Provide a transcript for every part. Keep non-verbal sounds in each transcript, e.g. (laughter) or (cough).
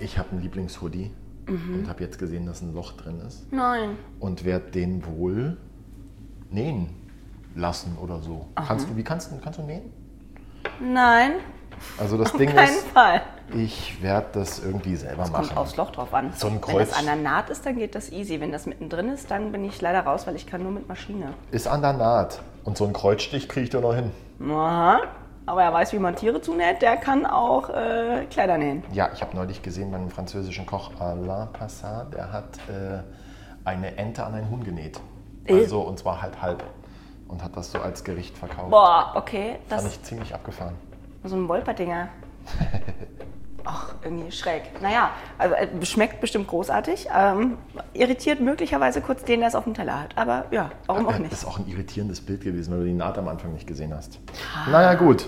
Ich habe einen Lieblingshoodie und habe jetzt gesehen, dass ein Loch drin ist Nein. und werde den wohl nähen lassen oder so. Kannst du, wie kannst du, kannst du nähen? Nein, Also das auf Ding keinen ist, Fall. ich werde das irgendwie selber Kommt machen. aufs Loch drauf an. So ein Wenn Kreuz. das an der Naht ist, dann geht das easy. Wenn das mittendrin ist, dann bin ich leider raus, weil ich kann nur mit Maschine. Ist an der Naht. Und so einen Kreuzstich kriege ich da noch hin. Aha. Aber er weiß, wie man Tiere zunäht, der kann auch äh, Kleider nähen. Ja, ich habe neulich gesehen bei einem französischen Koch Alain Passat, der hat äh, eine Ente an einen Huhn genäht. Äh. Also, und zwar halt halb. Und hat das so als Gericht verkauft. Boah, okay. Das Fand ich ziemlich abgefahren. so ein Wolperdinger. (laughs) Ach, irgendwie schräg. Naja, also äh, schmeckt bestimmt großartig. Ähm, irritiert möglicherweise kurz den, der es auf dem Teller hat. Aber ja, warum auch Das nicht. ist auch ein irritierendes Bild gewesen, weil du die Naht am Anfang nicht gesehen hast. Naja, gut.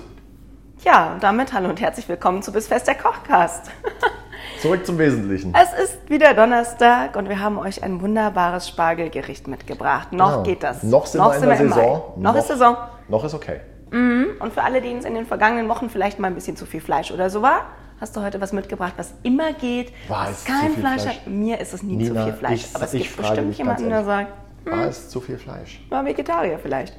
Ja, und damit hallo und herzlich willkommen zu Bissfest der Kochcast. (laughs) Zurück zum Wesentlichen. Es ist wieder Donnerstag und wir haben euch ein wunderbares Spargelgericht mitgebracht. Noch Genau. geht das. Noch sind wir in der im. Saison. Noch, ist Saison. Noch ist okay. Und für alle, denen es in den vergangenen Wochen vielleicht mal ein bisschen zu viel Fleisch oder so war, hast du heute was mitgebracht, was immer geht, War was kein Fleisch, Fleisch? hat. Mir ist es nie Nina, zu viel Fleisch. ich- Aber es ich gibt frage bestimmt jemanden, der sagt, War es zu viel Fleisch? war Vegetarier vielleicht.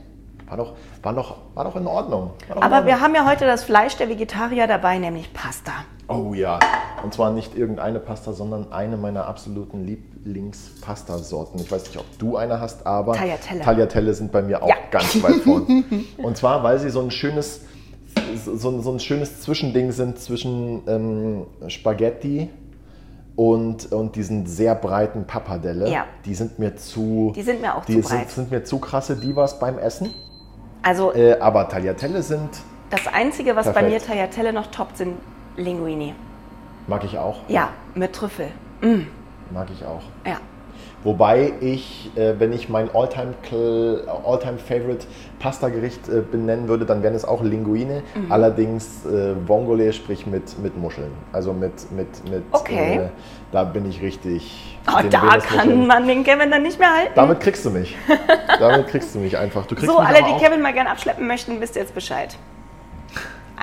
War doch, war doch, war doch in Ordnung. Doch in Aber Ordnung. wir haben ja heute das Fleisch der Vegetarier dabei, nämlich Pasta. Oh ja. Und zwar nicht irgendeine Pasta, sondern eine meiner absoluten Lieblingspasta-Sorten. Ich weiß nicht, ob du eine hast, aber Tagliatelle. Tagliatelle sind bei mir auch Ja. ganz weit vorn. (laughs) Und zwar, weil sie so ein schönes, so, so ein schönes Zwischending sind zwischen ähm, Spaghetti und, und diesen sehr breiten Pappardelle. Ja. Die sind mir zu. Die sind mir auch die zu sind, breit. sind mir zu krasse Divas beim Essen. Also Äh, aber Tagliatelle sind, das Einzige, was bei perfekt. mir Tagliatelle noch toppt, sind Linguini. mag ich auch. Ja, mit Trüffel. Mag ich auch. Ja. Wobei ich, äh, wenn ich mein Alltime Cl- Alltime Favorite Pasta-Gericht äh, benennen würde, dann wären es auch Linguine. Mhm. Allerdings äh, Vongole, sprich mit, mit Muscheln. Also mit, mit, mit Okay. äh, da bin ich richtig. Oh, da kann man den Kevin dann nicht mehr halten. Damit kriegst du mich. (laughs) Damit kriegst du mich einfach. Du kriegst So, mich alle, die Kevin mal gern abschleppen möchten, wisst ihr jetzt Bescheid.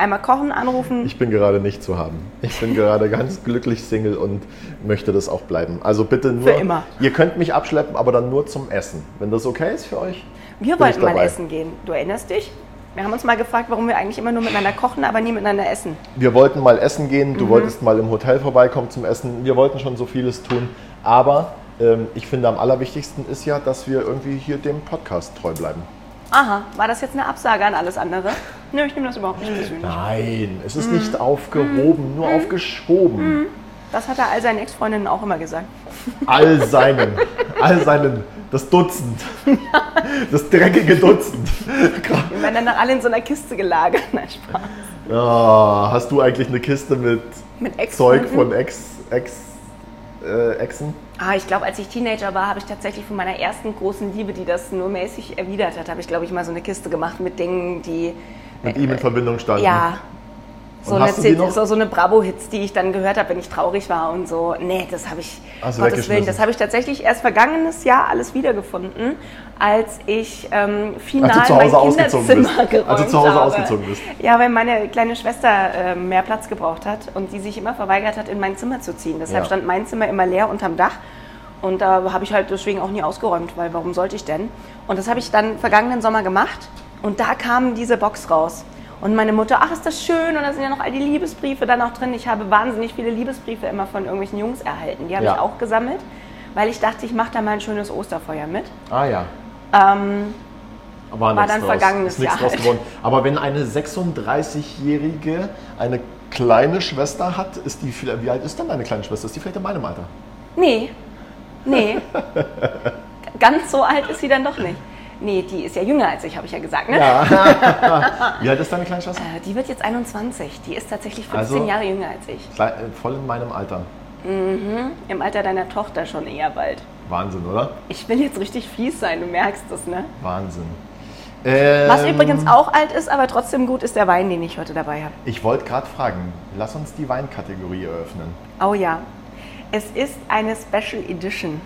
Einmal kochen, anrufen. Ich bin gerade nicht zu haben. Ich bin gerade ganz (laughs) glücklich Single und möchte das auch bleiben. Also bitte nur. Für immer. Ihr könnt mich abschleppen, aber dann nur zum Essen. Wenn das okay ist für euch. wir wollten mal essen gehen. Du erinnerst dich? Wir haben uns mal gefragt, warum wir eigentlich immer nur miteinander kochen, aber nie miteinander essen. Wir wollten mal essen gehen, Mhm. du wolltest mal im Hotel vorbeikommen zum Essen. Wir wollten schon so vieles tun. Aber ähm, ich finde, am allerwichtigsten ist ja, dass wir irgendwie hier dem Podcast treu bleiben. Aha, war das jetzt eine Absage an alles andere? Nö, ich nehme das überhaupt nicht persönlich. Nein, es ist Mhm. nicht aufgehoben, nur aufgeschoben. Das hat er all seinen Ex-Freundinnen auch immer gesagt. All seinen, all seinen, das Dutzend, das dreckige Dutzend. Wir werden dann noch alle in so einer Kiste gelagert. (laughs) Nein, Spaß. Ah, hast du eigentlich eine Kiste mit Mit Zeug von Ex, Ex, äh, Exen? Ah, ich glaube, als ich Teenager war, habe ich tatsächlich von meiner ersten großen Liebe, die das nur mäßig erwidert hat, habe ich, glaube ich, mal so eine Kiste gemacht mit Dingen, die. Mit ihm in Verbindung standen? Ja. So eine, so, so eine Bravo-Hits, die ich dann gehört habe, wenn ich traurig war und so. Nee, das habe ich, du Gottes? Willen, das habe ich tatsächlich erst vergangenes Jahr alles wiedergefunden, als ich ähm, final Als du zu mein Hause ausgezogen Kinderzimmer bist. geräumt Als du zu Hause habe. ausgezogen bist. Ja, weil meine kleine Schwester äh, mehr Platz gebraucht hat und die sich immer verweigert hat, in mein Zimmer zu ziehen. Deshalb Ja. stand mein Zimmer immer leer unterm Dach. Und da habe ich halt deswegen auch nie ausgeräumt, weil warum sollte ich denn? Und das habe ich dann vergangenen Sommer gemacht und da kam diese Box raus. Und meine Mutter, ach, ist das schön und da sind ja noch all die Liebesbriefe da noch drin. Ich habe wahnsinnig viele Liebesbriefe immer von irgendwelchen Jungs erhalten. Die habe Ja. ich auch gesammelt, weil ich dachte, ich mache da mal ein schönes Osterfeuer mit. Ah ja. Ähm, War, War dann draus. vergangenes Ist Jahr draus geworden. Aber wenn eine 36-Jährige eine kleine Schwester hat, ist die, vielleicht- wie alt ist denn deine kleine Schwester? Ist die vielleicht in meinem Alter? nee, nee. (laughs) Ganz so alt ist sie dann doch nicht. Nee, die ist ja jünger als ich, habe ich ja gesagt. Ne? Ja. (laughs) Wie alt ist deine kleine Schwester? Äh, Die wird jetzt 21. Die ist tatsächlich 15 Also- Jahre jünger als ich. Äh, Voll in meinem Alter. Im Alter deiner Tochter schon eher bald. Wahnsinn, oder? Ich will jetzt richtig fies sein, du merkst es, ne? Wahnsinn. Ähm, Was übrigens auch alt ist, aber trotzdem gut, ist der Wein, den ich heute dabei habe. Ich wollte gerade fragen, lass uns die Weinkategorie eröffnen. Oh ja, es ist eine Special Edition.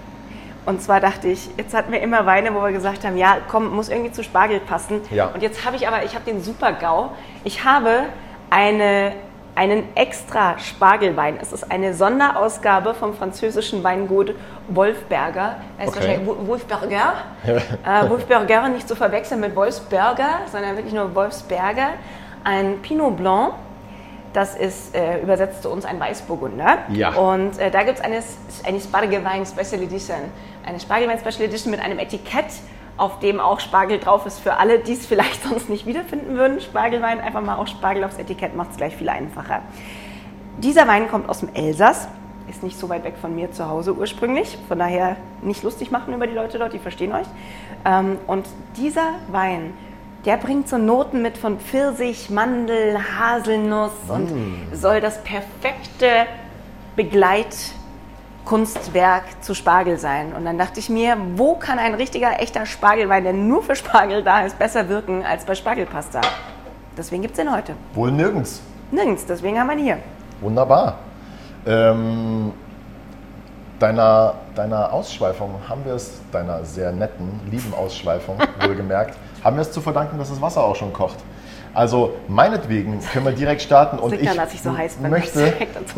Und zwar dachte ich, jetzt hatten wir immer Weine, wo wir gesagt haben, ja, komm, muss irgendwie zu Spargel passen. Ja. Und jetzt habe ich aber, ich habe den Super GAU. Ich habe eine, einen extra Spargelwein. Es ist eine Sonderausgabe vom französischen Weingut Wolfberger. Er ist Okay. wahrscheinlich Wo- Wolfberger. (laughs) äh, Wolfberger nicht zu verwechseln mit Wolfsberger, sondern wirklich nur Wolfsberger. Ein Pinot Blanc. Das ist äh, übersetzt zu uns ein Weißburgunder. Ja. Und äh, da gibt es eine, eine Spargelwein Special Edition. Eine Spargelwein Special Edition mit einem Etikett, auf dem auch Spargel drauf ist für alle, die es (laughs) vielleicht sonst nicht wiederfinden würden. Spargelwein, einfach mal auch Spargel aufs Etikett, macht es gleich viel einfacher. Dieser Wein kommt aus dem Elsass, ist nicht so weit weg von mir zu Hause ursprünglich, von daher nicht lustig machen über die Leute dort, die verstehen euch. Ähm, und dieser Wein, der bringt so Noten mit von Pfirsich, Mandel, Haselnuss und soll das perfekte Begleitkunstwerk zu Spargel sein. Und dann dachte ich mir, wo kann ein richtiger, echter Spargelwein, der nur für Spargel da ist, besser wirken als bei Spargelpasta? Deswegen gibt es den heute. Wohl nirgends. Nirgends, deswegen haben wir ihn hier. Wunderbar. Ähm, deiner, deiner Ausschweifung haben wir es, deiner sehr netten, lieben Ausschweifung, (laughs) wohlgemerkt, haben wir es zu verdanken, dass das Wasser auch schon kocht. Also meinetwegen können wir direkt starten und ich, dass ich so heiß bin, möchte,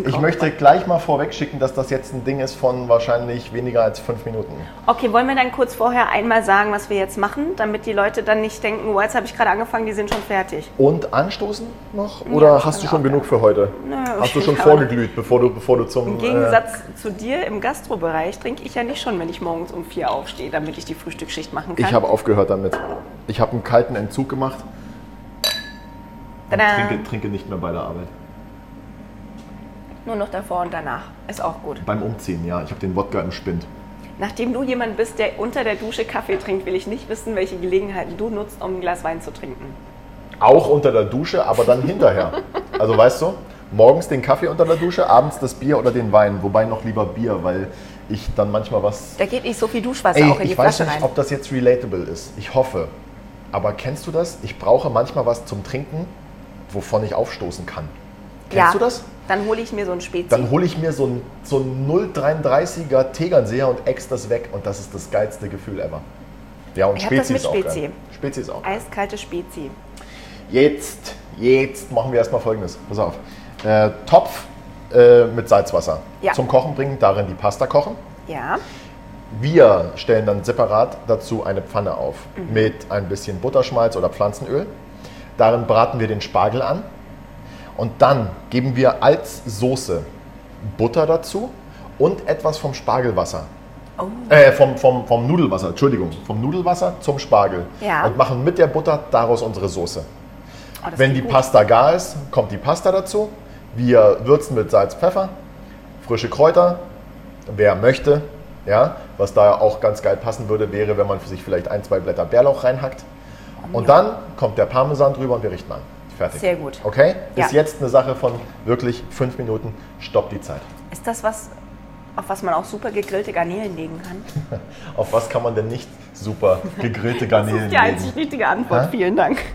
ich möchte gleich mal vorweg schicken, dass das jetzt ein Ding ist von wahrscheinlich weniger als fünf Minuten. Okay, wollen wir dann kurz vorher einmal sagen, was wir jetzt machen, damit die Leute dann nicht denken, oh, jetzt habe ich gerade angefangen, die sind schon fertig. Und anstoßen noch? Oder das hast du schon genug für heute? Nö, hast du (laughs) schon vorgeglüht, bevor du, bevor du zum... Im Gegensatz zu dir im Gastrobereich trinke ich ja nicht schon, wenn ich morgens um vier aufstehe, damit ich die Frühstücksschicht machen Äh, kann. ich habe aufgehört damit. Ich habe einen kalten Entzug gemacht! Trinke, trinke nicht mehr bei der Arbeit. Nur noch davor und danach. Ist auch gut. Beim Umziehen, ja. Ich habe den Wodka im Spind. Nachdem du jemand bist, der unter der Dusche Kaffee trinkt, will ich nicht wissen, welche Gelegenheiten du nutzt, um ein Glas Wein zu trinken. Auch unter der Dusche, aber dann hinterher. (laughs) Also weißt du, morgens den Kaffee unter der Dusche, abends das Bier oder den Wein. Wobei noch lieber Bier, weil ich dann manchmal was... Da geht nicht so viel Duschwasser Ey, auch in die ich weiß nicht, ob das jetzt relatable ist. Ich hoffe. Aber kennst du das? Ich brauche manchmal was zum Trinken, wovon ich aufstoßen kann. Kennst ja, du das? Dann hole ich mir so ein Spezi. Dann hole ich mir so ein, so ein 0,33er Tegernseher und ex das weg und das ist das geilste Gefühl ever. Ja, und Ich hab das Spezi mit ist auch Spezi. geil. Spezi ist auch geil. Eiskalte Spezi. Jetzt, jetzt machen wir erstmal folgendes. Pass auf. Äh, Topf äh, mit Salzwasser Ja. zum Kochen bringen, darin die Pasta kochen. Ja. Wir stellen dann separat dazu eine Pfanne auf Mhm. mit ein bisschen Butterschmalz oder Pflanzenöl. Darin braten wir den Spargel an und dann geben wir als Soße Butter dazu und etwas vom Spargelwasser. Oh. Äh, vom, vom, vom Nudelwasser, Entschuldigung, vom Nudelwasser zum Spargel. Ja. Und machen mit der Butter daraus unsere Soße. Oh, Wenn die gut. Pasta gar ist, kommt die Pasta dazu. Wir würzen mit Salz, Pfeffer, frische Kräuter, wer möchte. Ja, was da auch ganz geil passen würde, wäre, wenn man für sich vielleicht ein, zwei Blätter Bärlauch reinhackt. Und dann kommt der Parmesan drüber und wir richten an. Fertig. Sehr gut. Okay? Ist Ja. jetzt eine Sache von wirklich fünf Minuten. Stopp die Zeit. Ist das was, auf was man auch super gegrillte Garnelen legen kann? (laughs) Auf was kann man denn nicht super gegrillte (laughs) Das Garnelen ist die einzig legen? richtige Antwort. Hä? Vielen Dank. (laughs)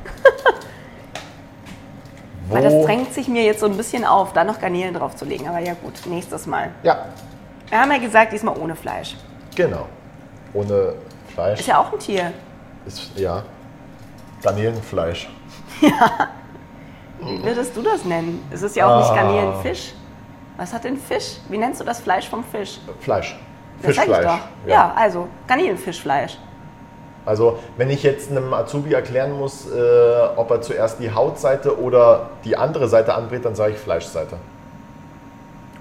Weil das drängt sich mir jetzt so ein bisschen auf, da noch Garnelen drauf zu legen. Aber ja gut, nächstes Mal. Ja, Wir haben ja gesagt, diesmal ohne Fleisch. genau. Ohne Fleisch Ist ja auch ein Tier. ist, ja, Garnelenfleisch. Wie (laughs) würdest du das nennen? Es ist ja auch nicht Ah. Garnelenfisch. Was hat denn Fisch? Wie nennst du das Fleisch vom Fisch? Fleisch. Das sag ich Fischfleisch. doch. Ja, also Garnelenfischfleisch. Also wenn ich jetzt einem Azubi erklären muss, äh, ob er zuerst die Hautseite oder die andere Seite anbrät, dann sage ich Fleischseite.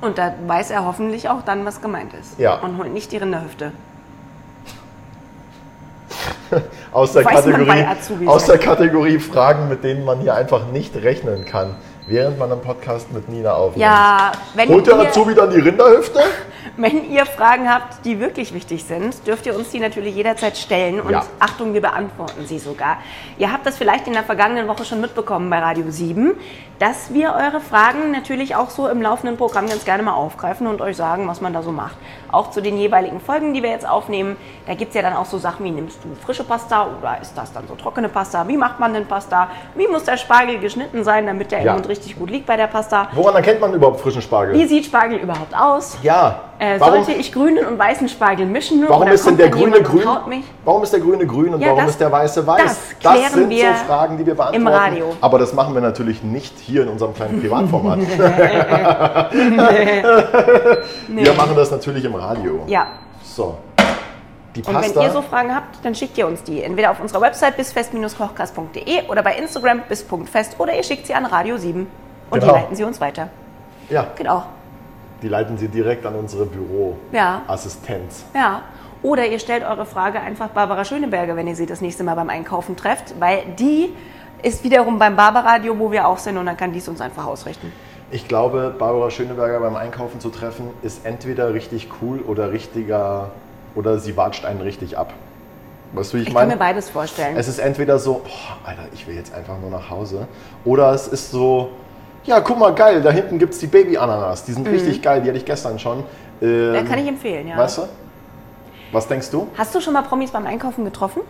Und da weiß er hoffentlich auch dann, was gemeint ist. Ja. Und holt nicht die Rinderhüfte. Aus der, Weiß Kategorie, aus der. Kategorie Fragen, mit denen man hier einfach nicht rechnen kann, während man einen Podcast mit Nina aufnimmt. Ja, wenn Holt der Azubi dann die Rinderhüfte? (laughs) Wenn ihr Fragen habt, die wirklich wichtig sind, dürft ihr uns die natürlich jederzeit stellen. Und Ja. Achtung, wir beantworten sie sogar. Ihr habt das vielleicht in der vergangenen Woche schon mitbekommen bei Radio 7, dass wir eure Fragen natürlich auch so im laufenden Programm ganz gerne mal aufgreifen und euch sagen, was man da so macht. Auch zu den jeweiligen Folgen, die wir jetzt aufnehmen. Da gibt es ja dann auch so Sachen wie, nimmst du frische Pasta oder ist das dann so trockene Pasta? Wie macht man denn Pasta? Wie muss der Spargel geschnitten sein, damit der im Ja. Mund richtig gut liegt bei der Pasta? Woran erkennt man überhaupt frischen Spargel? Wie sieht Spargel überhaupt aus? ja. Äh, sollte ich grünen und weißen Spargel mischen? warum ist denn der grüne und grün? Warum ist der grüne grün und Ja, warum das- ist der weiße weiß? das klären sind wir so Fragen, die wir beantworten. im Radio. Aber das machen wir natürlich nicht hier in unserem kleinen (laughs) Privatformat. (laughs) Wir machen das natürlich im Radio. Ja. So. Die Und Pasta. wenn ihr so Fragen habt, dann schickt ihr uns die. Entweder auf unserer Website bisfest-kochkast.de oder bei Instagram bis.fest oder ihr schickt sie an Radio 7 und Genau. die leiten sie uns weiter. ja, Genau. Die leiten Sie direkt an unsere Ja. Büroassistenz. Ja. Oder ihr stellt eure Frage einfach Barbara Schöneberger, wenn ihr sie das nächste Mal beim Einkaufen trefft, weil die ist wiederum beim Barbaradio, wo wir auch sind und dann kann dies uns einfach ausrichten. Ich glaube, Barbara Schöneberger beim Einkaufen zu treffen, ist entweder richtig cool oder richtiger, oder sie watscht einen richtig ab. Weißt du, ich, Ich kann meine? mir beides vorstellen. Es ist entweder so, boah, Alter, ich will jetzt einfach nur nach Hause. Oder es ist so, ja, guck mal, geil, da hinten gibt es die Baby-Ananas. Die sind richtig geil, die hatte ich gestern schon. Ähm, Mhm. Ja, kann ich empfehlen, ja. Weißt du? Was denkst du? Hast du schon mal Promis beim Einkaufen getroffen?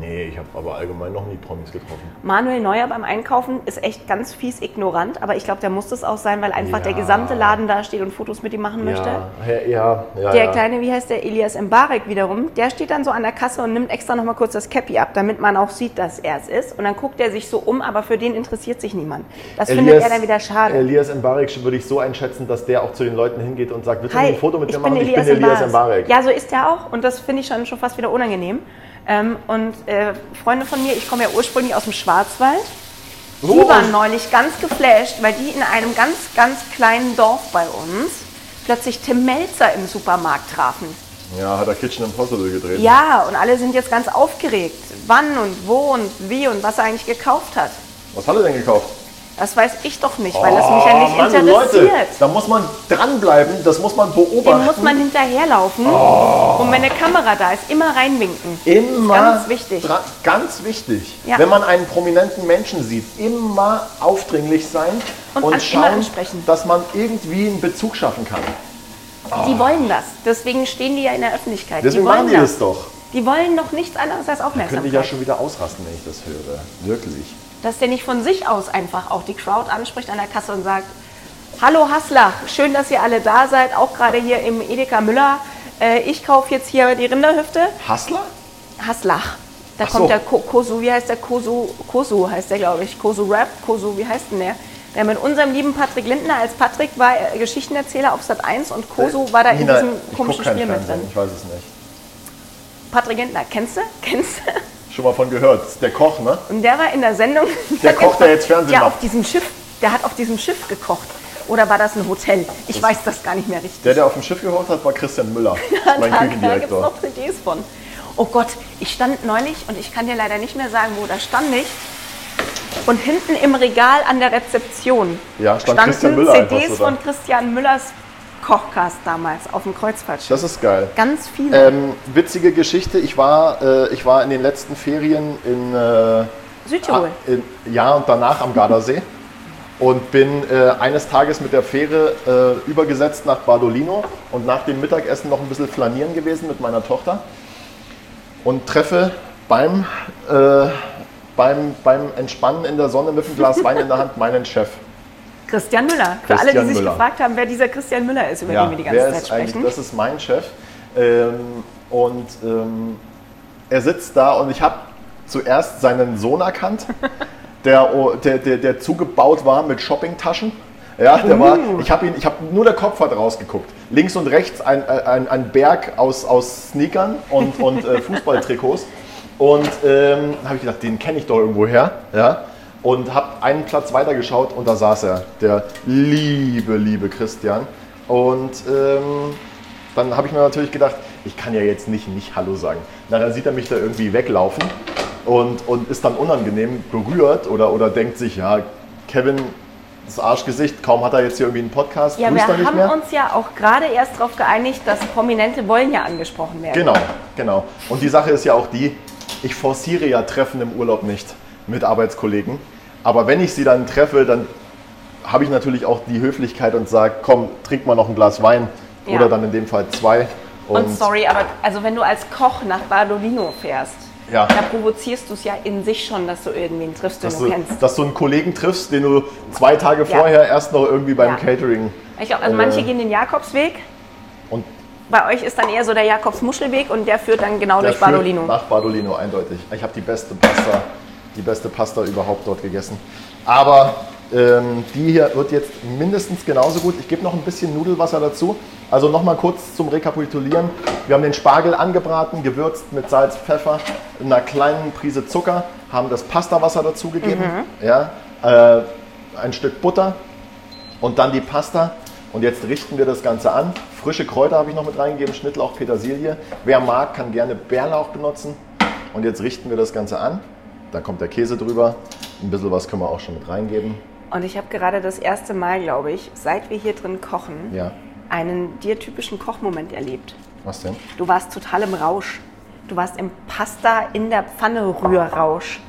Nee, ich habe aber allgemein noch nie Promis getroffen. Manuel Neuer beim Einkaufen ist echt ganz fies ignorant, aber ich glaube, der muss das auch sein, weil einfach Ja. der gesamte Laden da steht und Fotos mit ihm machen möchte. Ja, ja, ja. Der ja. kleine, wie heißt der, Elias Mbarek wiederum, der steht dann so an der Kasse und nimmt extra noch mal kurz das Cappy ab, damit man auch sieht, dass er es ist. Und dann guckt er sich so um, aber für den interessiert sich niemand. Das findet er dann wieder schade. Elias Mbarek würde ich so einschätzen, dass der auch zu den Leuten hingeht und sagt, willst du Hi, ein Foto mit mir machen? Elias, ich bin Elias Mbarek. Mbarek. Ja, so ist er auch und das finde ich schon, schon fast wieder unangenehm. Ähm, und äh, Freunde von mir, ich komme ja ursprünglich aus dem Schwarzwald, die Oh. waren neulich ganz geflasht, weil die in einem ganz, ganz kleinen Dorf bei uns plötzlich Tim Melzer im Supermarkt trafen. Ja, hat er Kitchen Impossible gedreht. Ja, und alle sind jetzt ganz aufgeregt, wann und wo und wie und was er eigentlich gekauft hat. Was hat er denn gekauft? Das weiß ich doch nicht, weil das mich ja nicht Oh, Mann, interessiert. Leute, da muss man dranbleiben, das muss man beobachten. Dem muss man hinterherlaufen Oh. und wenn eine Kamera da ist, immer reinwinken. Immer Ganz wichtig. ganz wichtig. Ja. Wenn man einen prominenten Menschen sieht, immer aufdringlich sein Und und, schauen, dass man irgendwie einen Bezug schaffen kann. Die wollen das. Deswegen stehen die ja in der Öffentlichkeit. Deswegen die wollen machen die das doch. Die wollen doch nichts anderes als Könnte Aufmerksamkeit. ich ja schon wieder ausrasten, wenn ich das höre. Wirklich. Dass der nicht von sich aus einfach auch die Crowd anspricht an der Kasse und sagt, Hallo Haslach, schön, dass ihr alle da seid, auch gerade hier im Edeka Müller. Äh, ich kaufe jetzt hier die Rinderhüfte. Hassler? Haslach. Da Ach kommt so. der Ko- Kosu, wie heißt der Kosu? Kosu heißt der, glaube ich. Kosu Rap, Kosu, wie heißt denn der? Der mit unserem lieben Patrick Lindner, als Patrick war äh, Geschichtenerzähler auf Sat 1 und Kosu war da in Nina, diesem ich komischen Spiel mit drin. Ich weiß es nicht. Patrick Lindner, kennst du? (laughs) Kennst du? Schon mal von gehört. Das der Koch, ne? Und der war in der Sendung. Der (laughs) Koch, der jetzt Fernsehen Ja, macht. auf diesem Schiff. Der hat auf diesem Schiff gekocht. Oder war das ein Hotel? Ich weiß das gar nicht mehr richtig. Der, der auf dem Schiff geholt hat, war Christian Müller, (laughs) mein da da gibt es Küchendirektor. noch CDs von. Oh Gott, ich stand neulich und ich kann dir leider nicht mehr sagen, wo da stand ich. Und hinten im Regal an der Rezeption Ja, stand standen Christian Müller einfach CDs da. von Christian Müllers Kochcast damals auf dem Kreuzfahrtschiff. Das ist geil. Ganz viele. Ähm, witzige Geschichte, ich war, äh, ich war in den letzten Ferien in, äh, Südtirol. ah, in ja und danach am Gardasee und bin äh, eines Tages mit der Fähre äh, übergesetzt nach Bardolino und nach dem Mittagessen noch ein bisschen flanieren gewesen mit meiner Tochter und treffe beim, äh, beim, beim Entspannen in der Sonne mit einem Glas Wein in der Hand meinen Chef. Christian Müller. Für alle, die sich Müller. gefragt haben, wer dieser Christian Müller ist, über den wir die ganze wer Zeit ist eigentlich, sprechen. das ist mein Chef. Ähm, und ähm, er sitzt da und ich habe zuerst seinen Sohn erkannt, (laughs) der, der, der, der zugebaut war mit Shoppingtaschen. Ja, der war, Uh. ich habe ihn, ich habe nur der Kopf hat rausgeguckt. Links und rechts ein, ein, ein Berg aus, aus Sneakern und, und äh, (laughs) Fußballtrikots. Und ähm, habe ich gedacht, den kenne ich doch irgendwo her. Ja? Und habe einen Platz weiter geschaut und da saß er, der liebe, liebe Christian. Und ähm, dann habe ich mir natürlich gedacht, ich kann ja jetzt nicht nicht Hallo sagen. Nachher sieht er mich da irgendwie weglaufen und, und ist dann unangenehm berührt oder, oder denkt sich, ja, Kevin das Arschgesicht, kaum hat er jetzt hier irgendwie einen Podcast, Ja, wir haben mehr. uns ja auch gerade erst darauf geeinigt, dass Prominente wollen ja angesprochen werden. Genau, genau. Und die Sache ist ja auch die, ich forciere ja Treffen im Urlaub nicht mit Arbeitskollegen. Aber wenn ich sie dann treffe, dann habe ich natürlich auch die Höflichkeit und sage, komm, trink mal noch ein Glas Wein. Ja. Oder dann in dem Fall zwei. Und, sorry, aber also wenn du als Koch nach Badolino fährst, Ja. da provozierst du es ja in sich schon, dass du irgendwen triffst, den dass du, kennst. dass du einen Kollegen triffst, den du zwei Tage Ja. vorher erst noch irgendwie beim Ja. Catering Ich glaube, also Äh. manche gehen den Jakobsweg. und Bei euch ist dann eher so der Jakobsmuschelweg und der führt dann genau der durch führt Badolino. nach Badolino eindeutig. Ich habe die beste Pasta, die beste Pasta überhaupt dort gegessen. Aber ähm, die hier wird jetzt mindestens genauso gut. Ich gebe noch ein bisschen Nudelwasser dazu. Also nochmal kurz zum Rekapitulieren. Wir haben den Spargel angebraten, gewürzt mit Salz, Pfeffer, einer kleinen Prise Zucker, haben das Pastawasser dazugegeben, ja, äh, ein Stück Butter und dann die Pasta. Und jetzt richten wir das Ganze an. Frische Kräuter habe ich noch mit reingegeben, Schnittlauch, Petersilie. Wer mag, kann gerne Bärlauch benutzen. Und jetzt richten wir das Ganze an. Da kommt der Käse drüber. Ein bisschen was können wir auch schon mit reingeben. Und ich habe gerade das erste Mal, glaube ich, seit wir hier drin kochen, Ja. einen dir typischen Kochmoment erlebt. Was denn? Du warst total im Rausch. Du warst im Pasta in der Pfanne Rührrausch.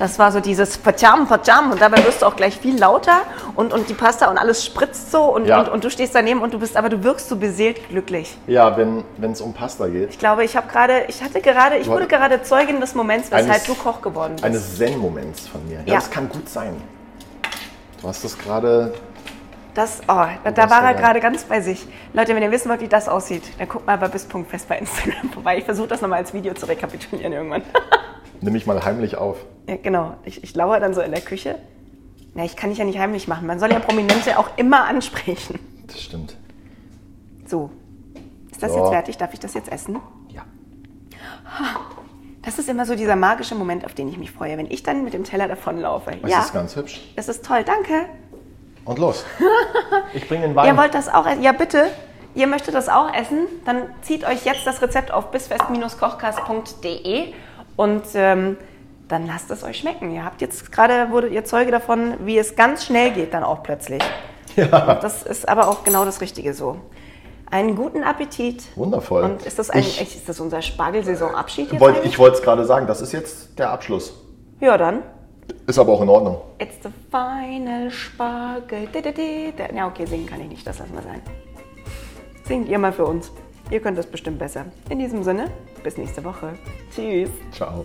Das war so dieses Pajam, Pajam und dabei wirst du auch gleich viel lauter und, und die Pasta und alles spritzt so und, Ja. und, und du stehst daneben und du bist, aber du wirkst so beseelt glücklich. Ja, wenn es um Pasta geht. Ich glaube, ich habe gerade, ich hatte gerade, ich wurde gerade Zeugin des Moments, weshalb Eines- du Koch geworden bist. Eines Zen-Moments von mir. Ja, Ja. das kann gut sein. Du hast das gerade. Das, oh, da, da warst war er gerade ganz bei sich. Leute, wenn ihr wissen wollt, wie das aussieht, dann guckt mal bei bis.fest bei Instagram (laughs) vorbei. Ich versuche das nochmal als Video zu rekapitulieren irgendwann. (laughs) Nimm mich mal heimlich auf. ja, genau. Ich, ich lauere dann so in der Küche. Na, ich kann dich ja nicht heimlich machen. Man soll ja Prominente auch immer ansprechen. Das stimmt. So. Ist das So. jetzt fertig? Darf ich das jetzt essen? Ja. Das ist immer so dieser magische Moment, auf den ich mich freue, wenn ich dann mit dem Teller davonlaufe. Das ja, ist ganz hübsch. das ist toll, danke. Und los. (laughs) Ich bringe den Wein. Ihr wollt das auch essen? Ja, bitte. Ihr möchtet das auch essen? Dann zieht euch jetzt das Rezept auf bisfest-kochkast.de und ähm, dann lasst es euch schmecken. Ihr habt jetzt gerade, wurdet ihr Zeuge davon, wie es ganz schnell geht dann auch plötzlich. (laughs) Ja. Das ist aber auch genau das Richtige so. Einen guten Appetit. Wundervoll. Und ist das, ein, Ich- ist das unser Spargelsaisonabschied jetzt Wollt, ich wollte es gerade sagen, das ist jetzt der Abschluss. Ja, dann. Ist aber auch in Ordnung. It's the final Spargel. Ja, okay, singen kann ich nicht, das lassen wir sein. Singt ihr mal für uns. Ihr könnt das bestimmt besser. In diesem Sinne, bis nächste Woche. Tschüss. Ciao.